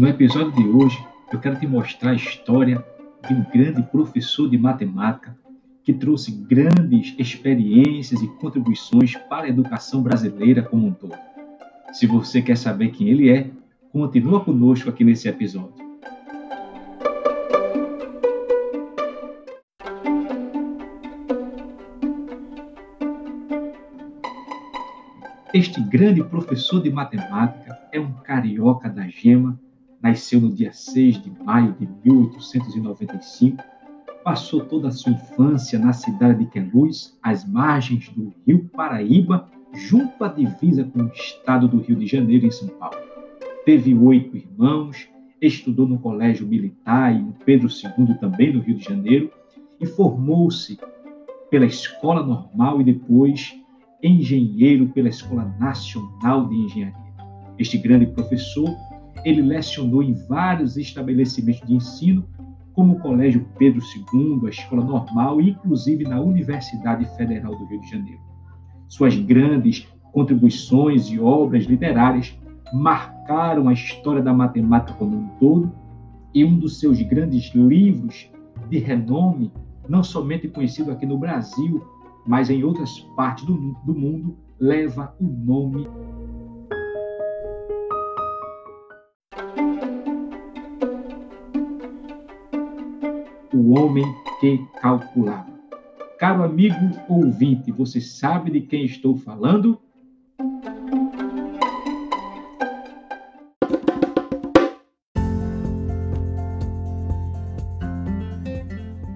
No episódio de hoje, eu quero te mostrar a história de um grande professor de matemática que trouxe grandes experiências e contribuições para a educação brasileira como um todo. Se você quer saber quem ele é, continua conosco aqui nesse episódio. Este grande professor de matemática é um carioca da gema, nasceu no dia 6 de maio de 1895, passou toda a sua infância na cidade de Queluz, às margens do rio Paraíba, junto à divisa com o estado do Rio de Janeiro, em São Paulo. Teve oito irmãos, estudou no Colégio Militar e no Pedro II, também no Rio de Janeiro, e formou-se pela Escola Normal e depois engenheiro pela Escola Nacional de Engenharia. Este grande professor, ele lecionou em vários estabelecimentos de ensino, como o Colégio Pedro II, a Escola Normal e inclusive na Universidade Federal do Rio de Janeiro. Suas grandes contribuições e obras literárias marcaram a história da matemática como um todo, e um dos seus grandes livros de renome, não somente conhecido aqui no Brasil, mas em outras partes do, do mundo leva o nome O homem que calculava. Caro amigo ouvinte, você sabe de quem estou falando?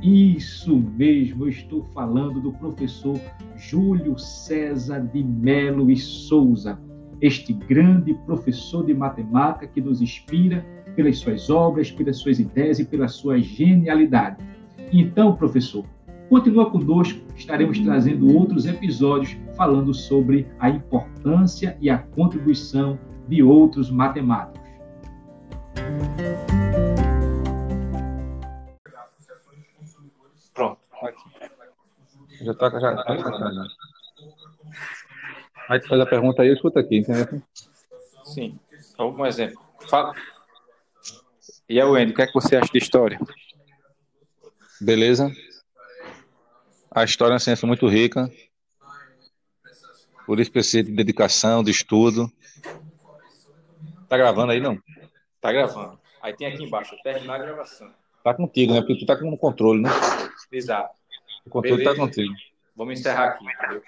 Isso mesmo, eu estou falando do professor Júlio César de Melo e Souza, este grande professor de matemática que nos inspira pelas suas obras, pelas suas ideias e pela sua genialidade. Então, professor, continua conosco, estaremos trazendo outros episódios falando sobre a importância e a contribuição de outros matemáticos. Já tá, já, já, já. Aí tu faz a pergunta aí, eu escuto aqui, entendeu? Sim. Algum exemplo. Fala. E aí, Wendy, o que é que você acha de história? Beleza. A história é uma ciência muito rica. Por isso precisa de dedicação, de estudo. Tá gravando aí, não? Tá gravando. Aí tem aqui embaixo, terminar a gravação. Tá contigo, né? Porque tu tá com o controle, né? Exato. O controle tá Beleza. contigo. Vamos encerrar aqui, entendeu?